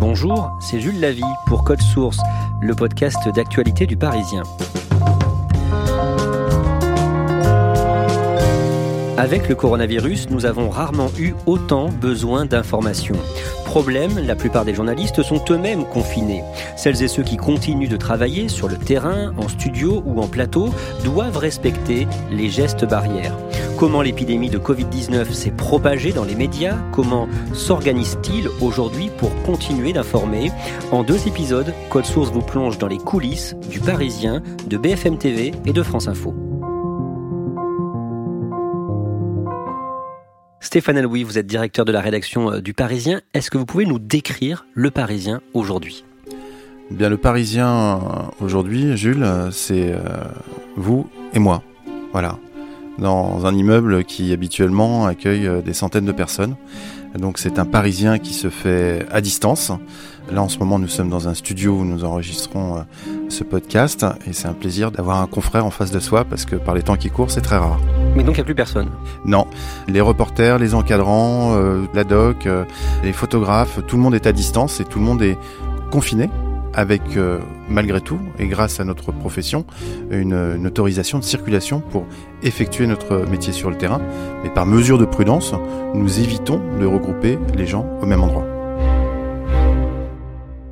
Bonjour, c'est Jules Lavie pour Code Source, le podcast d'actualité du Parisien. Avec le coronavirus, nous avons rarement eu autant besoin d'informations. Problème, la plupart des journalistes sont eux-mêmes confinés. Celles et ceux qui continuent de travailler sur le terrain, en studio ou en plateau, doivent respecter les gestes barrières. Comment l'épidémie de Covid-19 s'est propagée dans les médias Comment s'organise-t-il aujourd'hui pour continuer d'informer? En deux épisodes, Code Source vous plonge dans les coulisses du Parisien, de BFM TV et de France Info. Stéphane Aloui, vous êtes directeur de la rédaction euh, du Parisien. Est-ce que vous pouvez nous décrire le Parisien aujourd'hui? Bien, le Parisien euh, aujourd'hui, Jules, euh, c'est vous et moi. Voilà. Dans un immeuble qui habituellement accueille des centaines de personnes. Donc c'est un Parisien qui se fait à distance. Là en ce moment nous sommes dans un studio où nous enregistrons ce podcast et c'est un plaisir d'avoir un confrère en face de soi parce que par les temps qui courent c'est très rare. Mais donc il n'y a plus personne? Non. Les reporters, les encadrants, euh, la doc, euh, les photographes, tout le monde est à distance et tout le monde est confiné avec euh, malgré tout et grâce à notre profession une, une, autorisation de circulation pour effectuer notre métier sur le terrain. Mais par mesure de prudence, nous évitons de regrouper les gens au même endroit.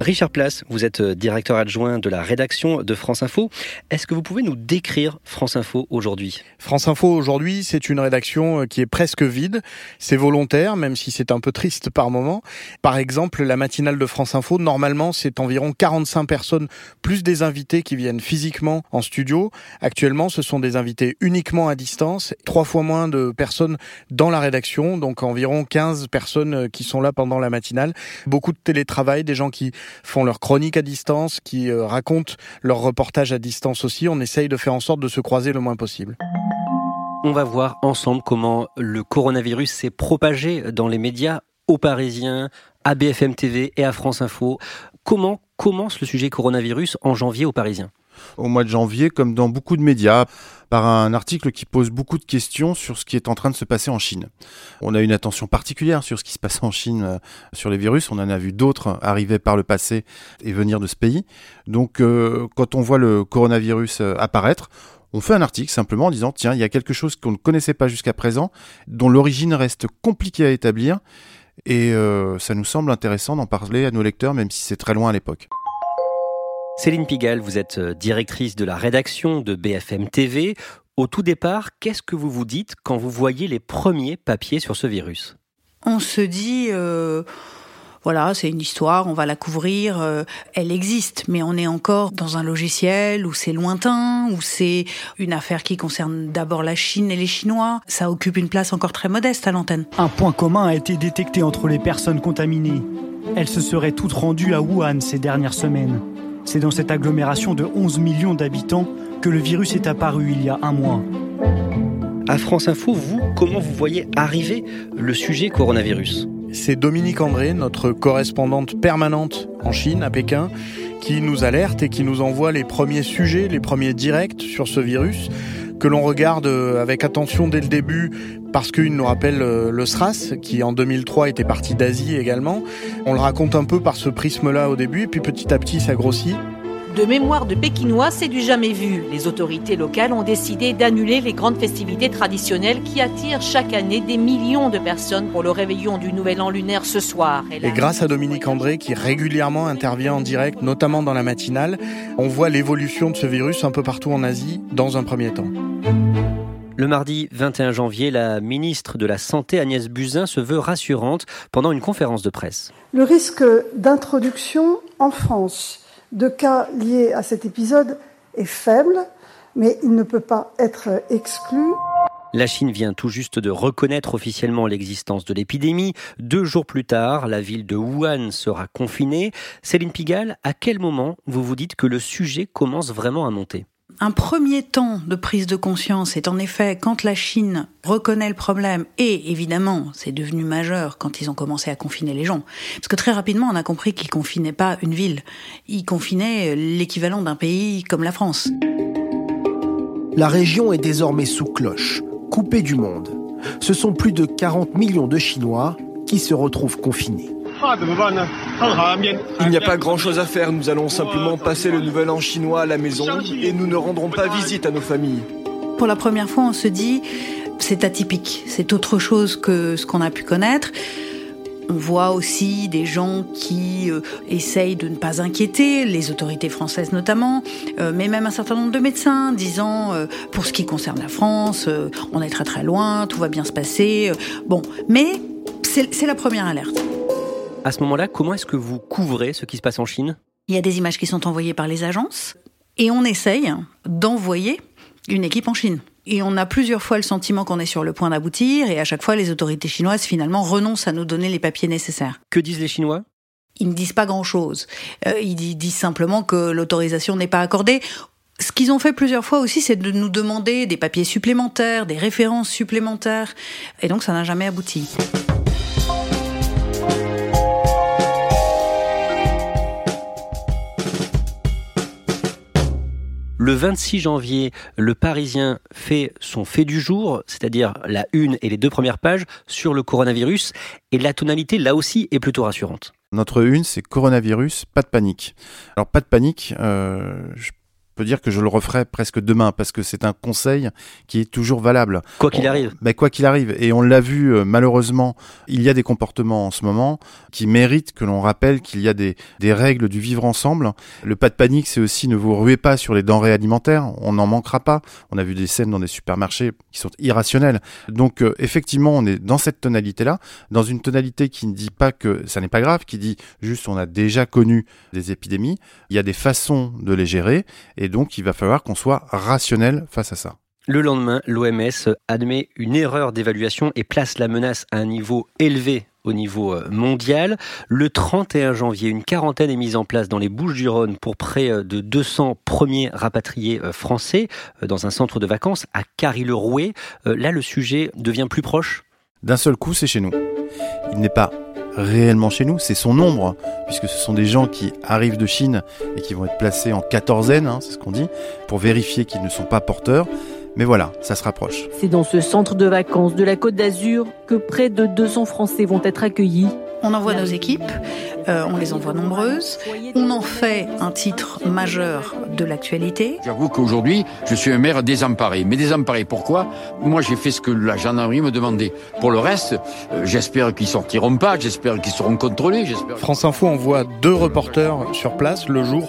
Richard Place, vous êtes euh, directeur adjoint de la rédaction de France Info. Est-ce que vous pouvez nous décrire France Info aujourd'hui? France Info aujourd'hui, c'est une rédaction euh, qui est presque vide. C'est volontaire, même si c'est un peu triste par moment. Par exemple, la matinale de France Info, normalement, c'est environ 45 personnes plus des invités qui viennent physiquement en studio. Actuellement, ce sont des invités uniquement à distance, trois fois moins de personnes dans la rédaction, donc environ 15 personnes euh, qui sont là pendant la matinale. Beaucoup de télétravail, des gens qui font leur chronique à distance, qui euh, racontent leur reportage à distance aussi. On essaye de faire en sorte de se croiser le moins possible. On va voir ensemble comment le coronavirus s'est propagé dans les médias aux Parisiens, à BFM TV et à France Info. Comment commence le sujet coronavirus en janvier aux Parisiens? Au mois de janvier, comme dans beaucoup de médias, par un article qui pose beaucoup de questions sur ce qui est en train de se passer en Chine. On a une attention particulière sur ce qui se passe en Chine euh, sur les virus. On en a vu d'autres arriver par le passé et venir de ce pays. Donc, euh, quand on voit le coronavirus euh, apparaître, on fait un article simplement en disant tiens, il y a quelque chose qu'on ne connaissait pas jusqu'à présent, dont l'origine reste compliquée à établir, et ça nous semble intéressant d'en parler à nos lecteurs, même si c'est très loin à l'époque. Céline Pigalle, vous êtes euh, directrice de la rédaction de BFM TV. Au tout départ, qu'est-ce que vous vous dites quand vous voyez les premiers papiers sur ce virus? On se dit, euh, voilà, c'est une histoire, on va la couvrir, euh, elle existe, mais on est encore dans un logiciel où c'est lointain, où c'est une affaire qui concerne d'abord la Chine et les Chinois. Ça occupe une place encore très modeste à l'antenne. Un point commun a été détecté entre les personnes contaminées. Elles se seraient toutes rendues à Wuhan ces dernières semaines. C'est dans cette agglomération de 11 millions d'habitants que le virus est apparu il y a un mois. À France Info, vous, comment vous voyez arriver le sujet coronavirus? C'est Dominique André, notre correspondante permanente en Chine, à Pékin, qui nous alerte et qui nous envoie les premiers sujets, les premiers directs sur ce virus que l'on regarde avec attention dès le début parce qu'il nous rappelle euh, le SRAS, qui en 2003 était parti d'Asie également. On le raconte un peu par ce prisme-là au début, et puis petit à petit ça grossit. De mémoire de Pékinois, c'est du jamais vu. Les autorités locales ont décidé d'annuler les grandes festivités traditionnelles qui attirent chaque année des millions de personnes pour le réveillon du Nouvel An lunaire ce soir. Et grâce à Dominique André, qui régulièrement intervient en direct, notamment dans la matinale, on voit l'évolution de ce virus un peu partout en Asie dans un premier temps. Le mardi 21 janvier, la ministre de la Santé Agnès Buzyn se veut rassurante pendant une conférence de presse. Le risque d'introduction en France de cas liés à cet épisode est faible, mais il ne peut pas être exclu. La Chine vient tout juste de reconnaître officiellement l'existence de l'épidémie. Deux jours plus tard, la ville de Wuhan sera confinée. Céline Pigalle, à quel moment vous vous dites que le sujet commence vraiment à monter? Un premier temps de prise de conscience est en effet quand la Chine reconnaît le problème et évidemment c'est devenu majeur quand ils ont commencé à confiner les gens. Parce que très rapidement on a compris qu'ils confinaient pas une ville, ils confinaient l'équivalent d'un pays comme la France. La région est désormais sous cloche, coupée du monde. Ce sont plus de 40 millions de Chinois qui se retrouvent confinés. Il n'y a pas grand-chose à faire, nous allons simplement passer le nouvel an chinois à la maison et nous ne rendrons pas visite à nos familles. Pour la première fois, on se dit, c'est atypique, c'est autre chose que ce qu'on a pu connaître. On voit aussi des gens qui euh, essayent de ne pas inquiéter, les autorités françaises notamment, euh, mais même un certain nombre de médecins disant, euh, pour ce qui concerne la France, on est très très loin, tout va bien se passer. bon, mais c'est la première alerte. À ce moment-là, comment est-ce que vous couvrez ce qui se passe en Chine? Il y a des images qui sont envoyées par les agences et on essaye d'envoyer une équipe en Chine. Et on a plusieurs fois le sentiment qu'on est sur le point d'aboutir et à chaque fois les autorités chinoises finalement renoncent à nous donner les papiers nécessaires. Que disent les Chinois? Ils ne disent pas grand-chose. Euh, ils disent simplement que l'autorisation n'est pas accordée. Ce qu'ils ont fait plusieurs fois aussi, c'est de nous demander des papiers supplémentaires, des références supplémentaires. Et donc ça n'a jamais abouti. Le 26 janvier, le Parisien fait son fait du jour, c'est-à-dire la une et les deux premières pages sur le coronavirus, et la tonalité là aussi est plutôt rassurante. Notre une, c'est coronavirus, pas de panique. Alors pas de panique, euh, peux dire que je le referai presque demain parce que c'est un conseil qui est toujours valable. Quoi qu'il arrive. Ben, quoi qu'il arrive. Et on l'a vu, euh, malheureusement, il y a des comportements en ce moment qui méritent que l'on rappelle qu'il y a des, des règles du vivre ensemble. Le pas de panique, c'est aussi ne vous ruez pas sur les denrées alimentaires. On n'en manquera pas. On a vu des scènes dans des supermarchés qui sont irrationnelles. Donc, euh, effectivement, on est dans cette tonalité-là, dans une tonalité qui ne dit pas que ça n'est pas grave, qui dit juste on a déjà connu des épidémies. Il y a des façons de les gérer. Et et donc, il va falloir qu'on soit rationnel face à ça. Le lendemain, l'OMS admet une erreur d'évaluation et place la menace à un niveau élevé au niveau euh, mondial. Le 31 janvier, une quarantaine est mise en place dans les Bouches-du-Rhône pour près euh, de 200 premiers rapatriés euh, français dans un centre de vacances à Carry-le-Rouet. Là, le sujet devient plus proche. D'un seul coup, c'est chez nous. Il n'est pas réellement chez nous, c'est son nombre, puisque ce sont des gens qui arrivent de Chine et qui vont être placés en quatorzaine, hein, c'est ce qu'on dit, pour vérifier qu'ils ne sont pas porteurs. Mais voilà, ça se rapproche. C'est dans ce centre de vacances de la Côte d'Azur que près de 200 Français vont être accueillis. On envoie nos équipes, euh, on les envoie nombreuses, on en fait un titre majeur de l'actualité. J'avoue qu'aujourd'hui, je suis un maire désemparé. Mais désemparé, pourquoi? Moi, j'ai fait ce que la gendarmerie me demandait. Pour le reste, euh, j'espère qu'ils sortiront pas, j'espère qu'ils seront contrôlés. France Info envoie deux reporters sur place le jour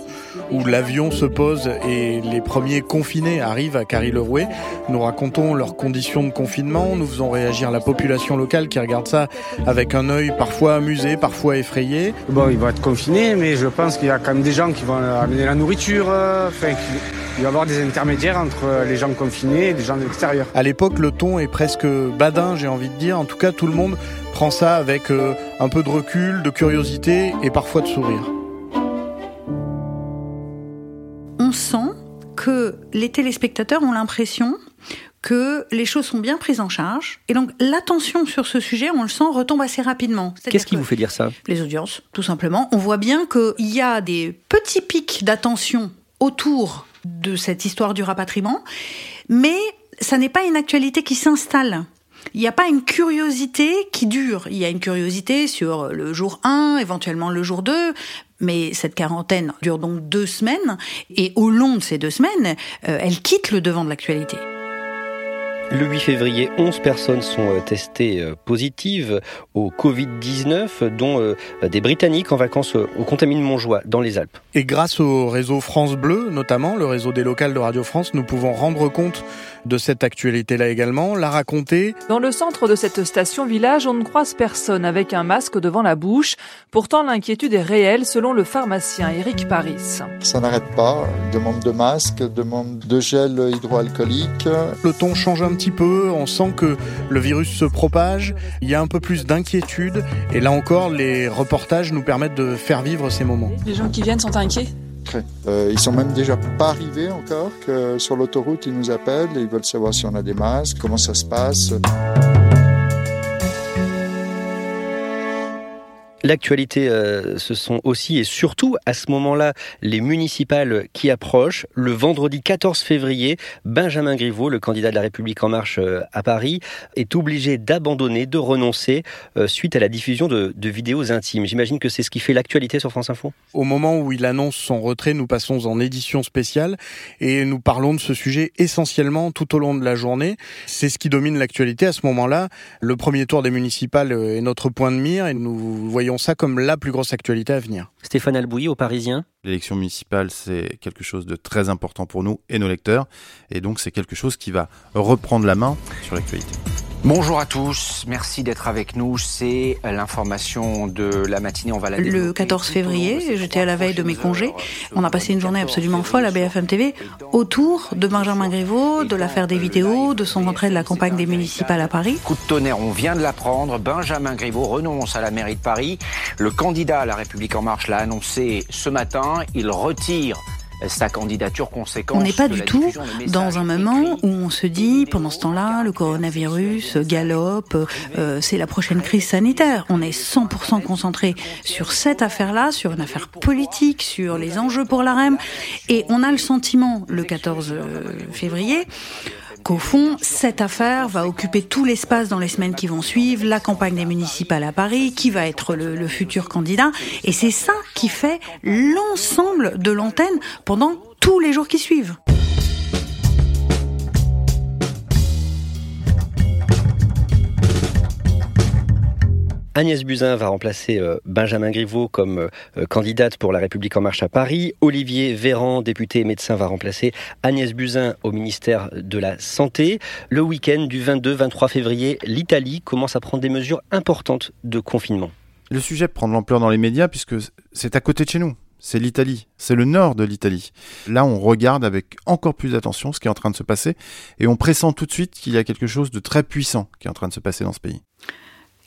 où l'avion se pose et les premiers confinés arrivent à Carry-le-Rouet. Nous racontons leurs conditions de confinement, nous faisons réagir la population locale qui regarde ça avec un œil parfois amusé, parfois effrayé. Bon, ils vont être confinés, mais je pense qu'il y a quand même des gens qui vont amener la nourriture, euh, enfin, il va y avoir des intermédiaires entre les gens confinés et les gens de l'extérieur. À l'époque, le ton est presque badin, j'ai envie de dire. En tout cas, tout le monde prend ça avec euh, un peu de recul, de curiosité et parfois de sourire. On sent que les téléspectateurs ont l'impression que les choses sont bien prises en charge. Et donc l'attention sur ce sujet, on le sent, retombe assez rapidement. Qu'est-ce qui vous fait dire ça? Les audiences, tout simplement. On voit bien qu'il y a des petits pics d'attention autour de cette histoire du rapatriement, mais ça n'est pas une actualité qui s'installe. Il n'y a pas une curiosité qui dure. Il y a une curiosité sur le jour 1, éventuellement le jour 2, Mais cette quarantaine dure donc deux semaines, et au long de ces deux semaines, euh, elle quitte le devant de l'actualité. Le 8 février, 11 personnes sont euh, testées euh, positives au Covid-19, dont euh, des Britanniques en vacances au Contamine Montjoie, dans les Alpes. Et grâce au réseau France Bleu, notamment le réseau des locales de Radio France, nous pouvons rendre compte de cette actualité-là également, la raconter. Dans le centre de cette station-village, on ne croise personne avec un masque devant la bouche. Pourtant, l'inquiétude est réelle selon le pharmacien Eric Paris. Ça n'arrête pas. Demande de masque, demande de gel hydroalcoolique. Le ton change un petit peu, on sent que le virus se propage, il y a un peu plus d'inquiétude. Et là encore, les reportages nous permettent de faire vivre ces moments. Les gens qui viennent sont inquiets? Euh, ils sont même déjà pas arrivés encore que sur l'autoroute ils nous appellent et ils veulent savoir si on a des masques, comment ça se passe. L'actualité, euh, ce sont aussi et surtout à ce moment-là les municipales qui approchent. Le vendredi 14 février, Benjamin Griveaux, le candidat de la République en marche euh, à Paris, est obligé d'abandonner, de renoncer euh, suite à la diffusion de, de vidéos intimes. J'imagine que c'est ce qui fait l'actualité sur France Info. Au moment où il annonce son retrait, nous passons en édition spéciale et nous parlons de ce sujet essentiellement tout au long de la journée. C'est ce qui domine l'actualité à ce moment-là. Le premier tour des municipales est notre point de mire et nous voyons ça comme la plus grosse actualité à venir. Stéphane Albouy au Parisien. L'élection municipale, c'est quelque chose de très important pour nous et nos lecteurs. Et donc, c'est quelque chose qui va reprendre la main sur l'actualité. Bonjour à tous, merci d'être avec nous. C'est l'information de la matinée. On va la Le 14 février, j'étais à la veille de mes congés. On a passé une journée absolument folle à BFM TV autour de Benjamin Griveaux, de l'affaire des vidéos, de son entrée de la campagne des municipales à Paris. Coup de tonnerre, on vient de l'apprendre. Benjamin Griveaux renonce à la mairie de Paris. Le candidat à la République en marche l'a annoncé ce matin. Il retire sa candidature conséquente. On n'est pas du tout dans un moment où on se dit, pendant ce temps-là, le coronavirus galope, euh, c'est la prochaine crise sanitaire. On est 100% concentré sur cette affaire-là, sur une affaire politique, sur les enjeux pour la REM. Et on a le sentiment, le 14 février, qu'au fond, cette affaire va occuper tout l'espace dans les semaines qui vont suivre, la campagne des municipales à Paris, qui va être le, le futur candidat. Et c'est ça qui fait l'ensemble de l'antenne pendant tous les jours qui suivent. Agnès Buzyn va remplacer euh, Benjamin Griveaux comme euh, candidate pour La République en marche à Paris. Olivier Véran, député et médecin, va remplacer Agnès Buzyn au ministère de la Santé. Le week-end du 22-23 février, l'Italie commence à prendre des mesures importantes de confinement. Le sujet prend de l'ampleur dans les médias puisque c'est à côté de chez nous. C'est l'Italie, c'est le nord de l'Italie. Là, on regarde avec encore plus d'attention ce qui est en train de se passer et on pressent tout de suite qu'il y a quelque chose de très puissant qui est en train de se passer dans ce pays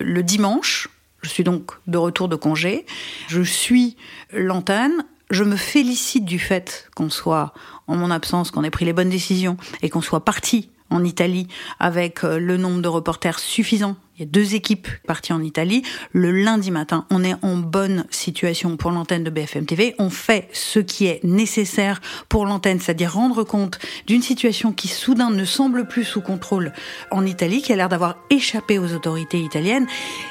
le dimanche, je suis donc de retour de congé, je suis l'antenne, je me félicite du fait qu'on soit en mon absence, qu'on ait pris les bonnes décisions et qu'on soit parti en Italie avec le nombre de reporters suffisant il y a deux équipes parties en Italie. Le lundi matin, on est en bonne situation pour l'antenne de BFM TV. On fait ce qui est nécessaire pour l'antenne, c'est-à-dire rendre compte d'une situation qui soudain ne semble plus sous contrôle en Italie, qui a l'air d'avoir échappé aux autorités italiennes.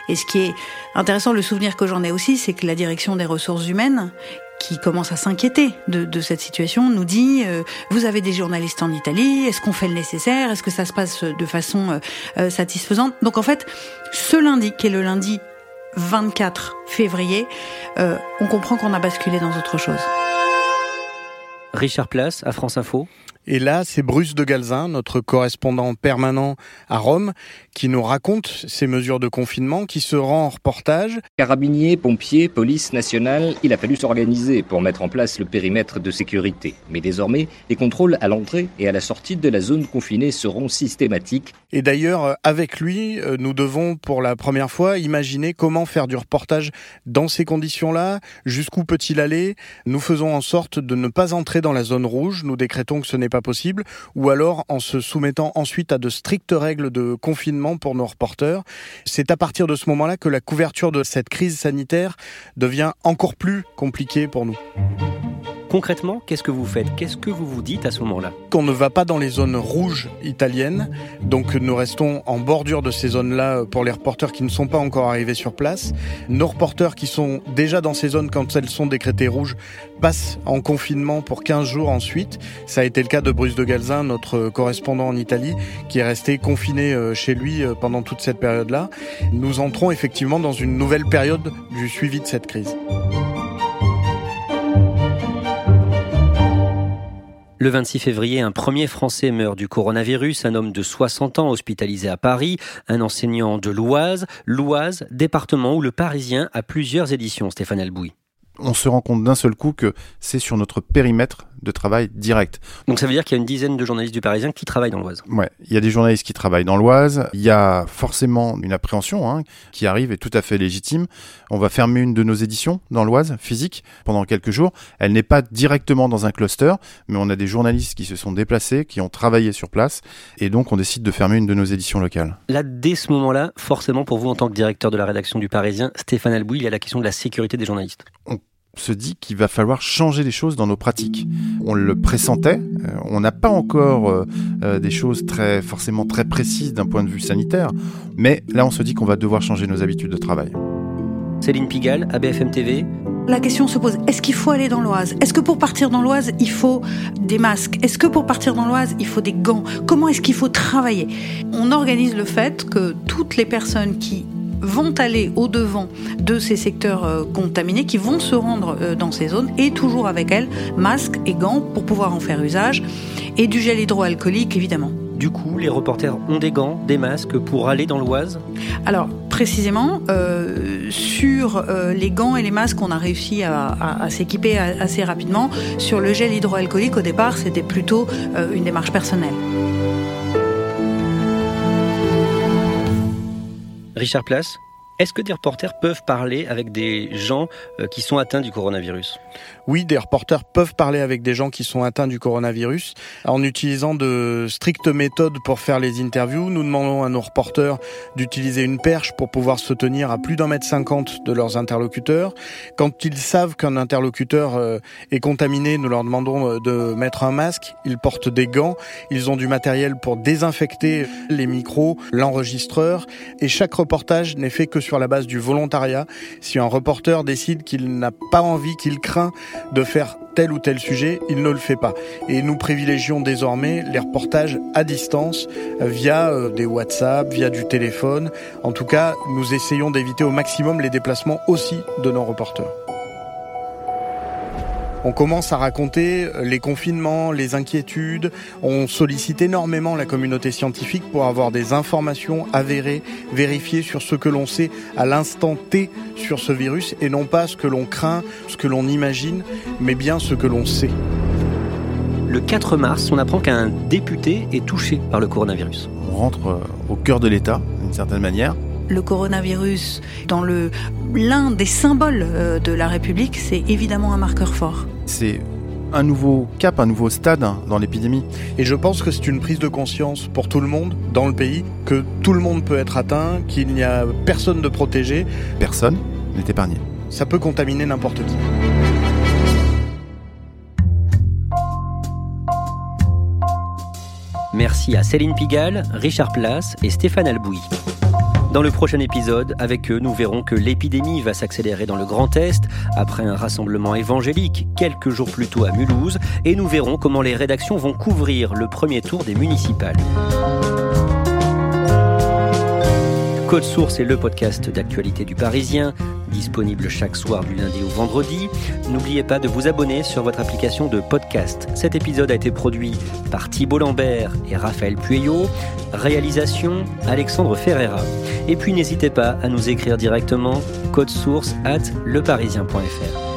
Et ce qui est intéressant, le souvenir que j'en ai aussi, c'est que la direction des ressources humaines, qui commence à s'inquiéter de, cette situation, nous dit euh, vous avez des journalistes en Italie, est-ce qu'on fait le nécessaire, est-ce que ça se passe de façon euh, euh, satisfaisante? Donc en fait, ce lundi, qui est le lundi 24 février, on comprend qu'on a basculé dans autre chose. Richard Place à France Info. Et là, c'est Bruce de Galzin, notre correspondant permanent à Rome, qui nous raconte ces mesures de confinement, qui se rend en reportage. Carabiniers, pompiers, police nationale, il a fallu s'organiser pour mettre en place le périmètre de sécurité. Mais désormais, les contrôles à l'entrée et à la sortie de la zone confinée seront systématiques. Et d'ailleurs, avec lui, euh, nous devons pour la première fois imaginer comment faire du reportage dans ces conditions-là, jusqu'où peut-il aller. Nous faisons en sorte de ne pas entrer dans la zone rouge, nous décrétons que ce n'est pas possible, ou alors en se soumettant ensuite à de strictes règles de confinement pour nos reporters. C'est à partir de ce moment-là que la couverture de cette crise sanitaire devient encore plus compliquée pour nous. Concrètement, qu'est-ce que vous faites? Qu'est-ce que vous vous dites à ce moment-là? Qu'on ne va pas dans les zones rouges italiennes, donc nous restons en bordure de ces zones-là pour les reporters qui ne sont pas encore arrivés sur place. Nos reporters qui sont déjà dans ces zones quand elles sont décrétées rouges passent en confinement pour 15 jours ensuite. Ça a été le cas de Bruce de Galzin, notre correspondant en Italie, qui est resté confiné euh, chez lui euh, pendant toute cette période-là. Nous entrons effectivement dans une nouvelle période du suivi de cette crise. Le 26 février, un premier Français meurt du coronavirus, un homme de 60 ans hospitalisé à Paris, un enseignant de l'Oise, l'Oise, département où le Parisien a plusieurs éditions, Stéphane Albouy on se rend compte d'un seul coup que c'est sur notre périmètre de travail direct. Donc ça veut dire qu'il y a une dizaine de journalistes du Parisien qui travaillent dans l'Oise. Ouais, il y a des journalistes qui travaillent dans l'Oise. Il y a forcément une appréhension hein, qui arrive et tout à fait légitime. On va fermer une de nos éditions dans l'Oise, physique, pendant quelques jours. Elle n'est pas directement dans un cluster, mais on a des journalistes qui se sont déplacés, qui ont travaillé sur place, et donc on décide de fermer une de nos éditions locales. Là, dès ce moment-là, forcément pour vous en tant que directeur de la rédaction du Parisien, Stéphane Albouy, il y a la question de la sécurité des journalistes se dit qu'il va falloir changer les choses dans nos pratiques. On le pressentait, euh, on n'a pas encore euh, euh, des choses très forcément très précises d'un point de vue sanitaire, mais là on se dit qu'on va devoir changer nos habitudes de travail. Céline Pigalle, ABFM TV. La question se pose, est-ce qu'il faut aller dans l'Oise? Est-ce que pour partir dans l'Oise, il faut des masques? Est-ce que pour partir dans l'Oise, il faut des gants? Comment est-ce qu'il faut travailler? On organise le fait que toutes les personnes qui vont aller au-devant de ces secteurs euh, contaminés, qui vont se rendre euh, dans ces zones, et toujours avec elles, masques et gants pour pouvoir en faire usage, et du gel hydroalcoolique évidemment. Du coup, les reporters ont des gants, des masques pour aller dans l'Oise? Alors, précisément, euh, sur les gants et les masques, on a réussi à, s'équiper assez rapidement. Sur le gel hydroalcoolique, au départ, c'était plutôt une démarche personnelle. Richard Place, est-ce que des reporters peuvent parler avec des gens euh, qui sont atteints du coronavirus? Oui, des reporters peuvent parler avec des gens qui sont atteints du coronavirus en utilisant de strictes méthodes pour faire les interviews. Nous demandons à nos reporters d'utiliser une perche pour pouvoir se tenir à plus d'un mètre cinquante de leurs interlocuteurs. Quand ils savent qu'un interlocuteur euh, est contaminé, nous leur demandons euh, de mettre un masque. Ils portent des gants. Ils ont du matériel pour désinfecter les micros, l'enregistreur. Et chaque reportage n'est fait que sur la base du volontariat. Si un reporter décide qu'il n'a pas envie, qu'il craint de faire tel ou tel sujet, il ne le fait pas. Et nous privilégions désormais les reportages à distance via euh, des WhatsApp, via du téléphone. En tout cas, nous essayons d'éviter au maximum les déplacements aussi de nos reporters on commence à raconter euh, les confinements, les inquiétudes. On sollicite énormément la communauté scientifique pour avoir des informations avérées, vérifiées sur ce que l'on sait à l'instant T sur ce virus et non pas ce que l'on craint, ce que l'on imagine, mais bien ce que l'on sait. Le 4 mars, on apprend qu'un député est touché par le coronavirus. On rentre euh, au cœur de l'État, d'une certaine manière le coronavirus dans le l'un des symboles euh, de la République, c'est évidemment un marqueur fort. C'est un nouveau cap, un nouveau stade dans l'épidémie. Et je pense que c'est une prise de conscience pour tout le monde dans le pays, que tout le monde peut être atteint, qu'il n'y a personne de protégé. Personne n'est épargné. Ça peut contaminer n'importe qui. Merci à Céline Pigalle, Richard Place et Stéphane Albouy. Dans le prochain épisode, avec eux, nous verrons que l'épidémie va s'accélérer dans le Grand Est après un rassemblement évangélique quelques jours plus tôt à Mulhouse et nous verrons comment les rédactions vont couvrir le premier tour des municipales. Code Source est le podcast d'actualité du Parisien, disponible chaque soir du lundi au vendredi. N'oubliez pas de vous abonner sur votre application de podcast. Cet épisode a été produit par Thibault Lambert et Raphaël Pueyo. Réalisation Alexandre Ferreira. Et puis n'hésitez pas à nous écrire directement code source at leparisien.fr.